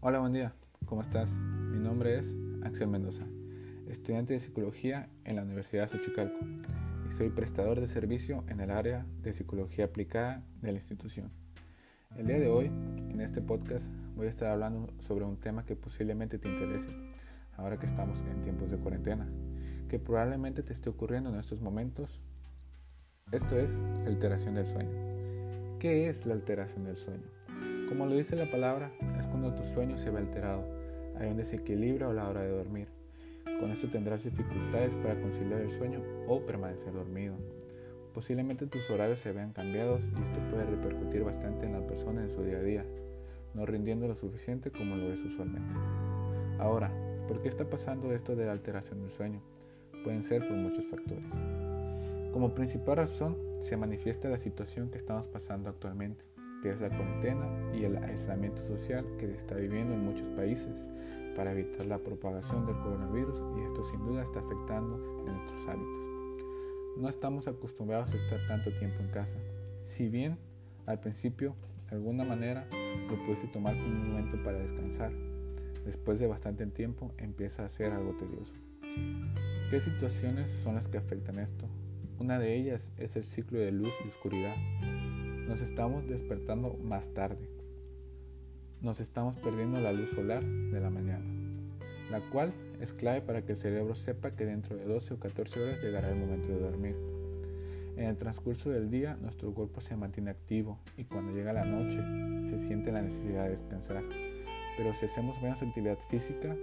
Hola, buen día, ¿cómo estás? Mi nombre es Axel Mendoza, estudiante de psicología en la Universidad de Xochicalco y soy prestador de servicio en el área de psicología aplicada de la institución. El día de hoy, en este podcast, voy a estar hablando sobre un tema que posiblemente te interese, ahora que estamos en tiempos de cuarentena, que probablemente te esté ocurriendo en estos momentos. Esto es alteración del sueño. ¿Qué es la alteración del sueño? Como lo dice la palabra, es cuando tu sueño se ve alterado, hay un desequilibrio a la hora de dormir. Con esto tendrás dificultades para conciliar el sueño o permanecer dormido. Posiblemente tus horarios se vean cambiados y esto puede repercutir bastante en la persona en su día a día, no rindiendo lo suficiente como lo es usualmente. Ahora, ¿por qué está pasando esto de la alteración del sueño? Pueden ser por muchos factores. Como principal razón se manifiesta la situación que estamos pasando actualmente que es la cuarentena y el aislamiento social que se está viviendo en muchos países para evitar la propagación del coronavirus y esto sin duda está afectando en nuestros hábitos. No estamos acostumbrados a estar tanto tiempo en casa. Si bien al principio de alguna manera lo pudiste tomar como un momento para descansar, después de bastante tiempo empieza a ser algo tedioso. ¿Qué situaciones son las que afectan esto? Una de ellas es el ciclo de luz y oscuridad nos estamos despertando más tarde. Nos estamos perdiendo la luz solar de la mañana, la cual es clave para que el cerebro sepa que dentro de 12 o 14 horas llegará el momento de dormir. En el transcurso del día nuestro cuerpo se mantiene activo y cuando llega la noche se siente la necesidad de descansar. Pero si hacemos menos actividad física,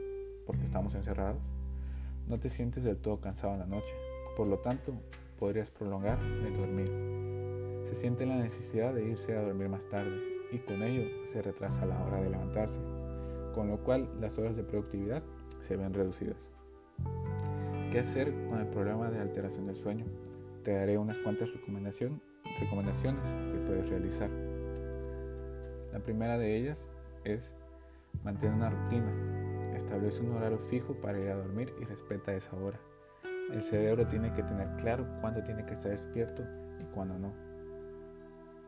porque estamos encerrados, no te sientes del todo cansado en la noche. Por lo tanto, podrías prolongar el dormir se siente la necesidad de irse a dormir más tarde y con ello se retrasa la hora de levantarse, con lo cual las horas de productividad se ven reducidas. ¿Qué hacer con el problema de alteración del sueño? Te daré unas cuantas recomendaciones que puedes realizar. La primera de ellas es mantener una rutina. Establece un horario fijo para ir a dormir y respeta esa hora. El cerebro tiene que tener claro cuándo tiene que estar despierto y cuándo no.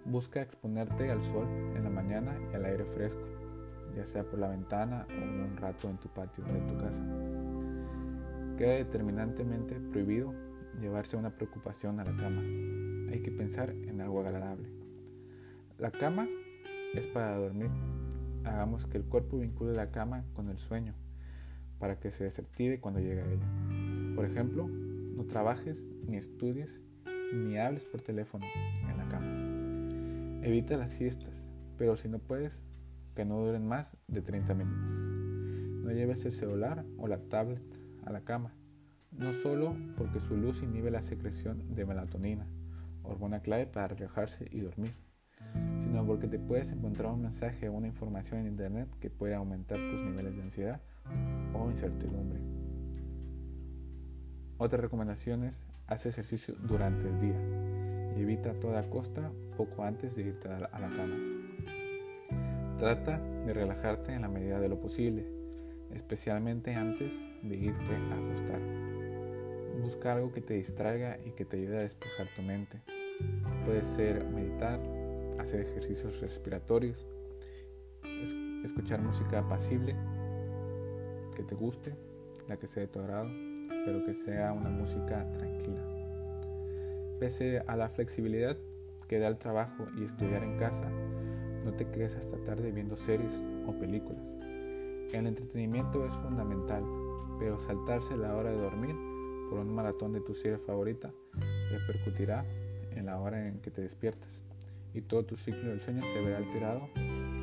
Busca exponerte al sol en la mañana y al aire fresco, ya sea por la ventana o un rato en tu patio de tu casa. Queda determinantemente prohibido llevarse una preocupación a la cama. Hay que pensar en algo agradable. La cama es para dormir. Hagamos que el cuerpo vincule la cama con el sueño para que se desactive cuando llegue a ella. Por ejemplo, no trabajes, ni estudies, ni hables por teléfono en la cama. Evita las siestas, pero si no puedes, que no duren más de 30 minutos. No lleves el celular o la tablet a la cama, no solo porque su luz inhibe la secreción de melatonina, hormona clave para relajarse y dormir, sino porque te puedes encontrar un mensaje o una información en internet que puede aumentar tus niveles de ansiedad o incertidumbre. Otra recomendación es hacer ejercicio durante el día evita a toda costa poco antes de irte a la cama. Trata de relajarte en la medida de lo posible, especialmente antes de irte a acostar. Busca algo que te distraiga y que te ayude a despejar tu mente. Puede ser meditar, hacer ejercicios respiratorios, escuchar música apacible que te guste, la que sea de tu agrado, pero que sea una música tranquila. Pese a la flexibilidad que da el trabajo y estudiar en casa, no te quedes hasta tarde viendo series o películas. El entretenimiento es fundamental, pero saltarse la hora de dormir por un maratón de tu serie favorita repercutirá en la hora en que te despiertas y todo tu ciclo del sueño se verá alterado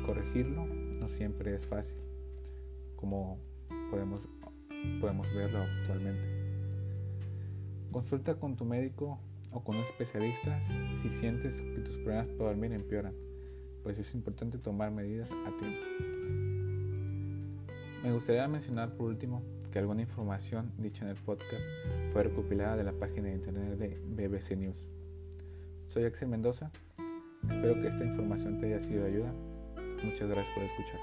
corregirlo no siempre es fácil, como podemos, podemos verlo actualmente. Consulta con tu médico o con un especialista si sientes que tus problemas para dormir empeoran, pues es importante tomar medidas a tiempo. Me gustaría mencionar por último que alguna información dicha en el podcast fue recopilada de la página de internet de BBC News. Soy Axel Mendoza, espero que esta información te haya sido de ayuda. Muchas gracias por escuchar.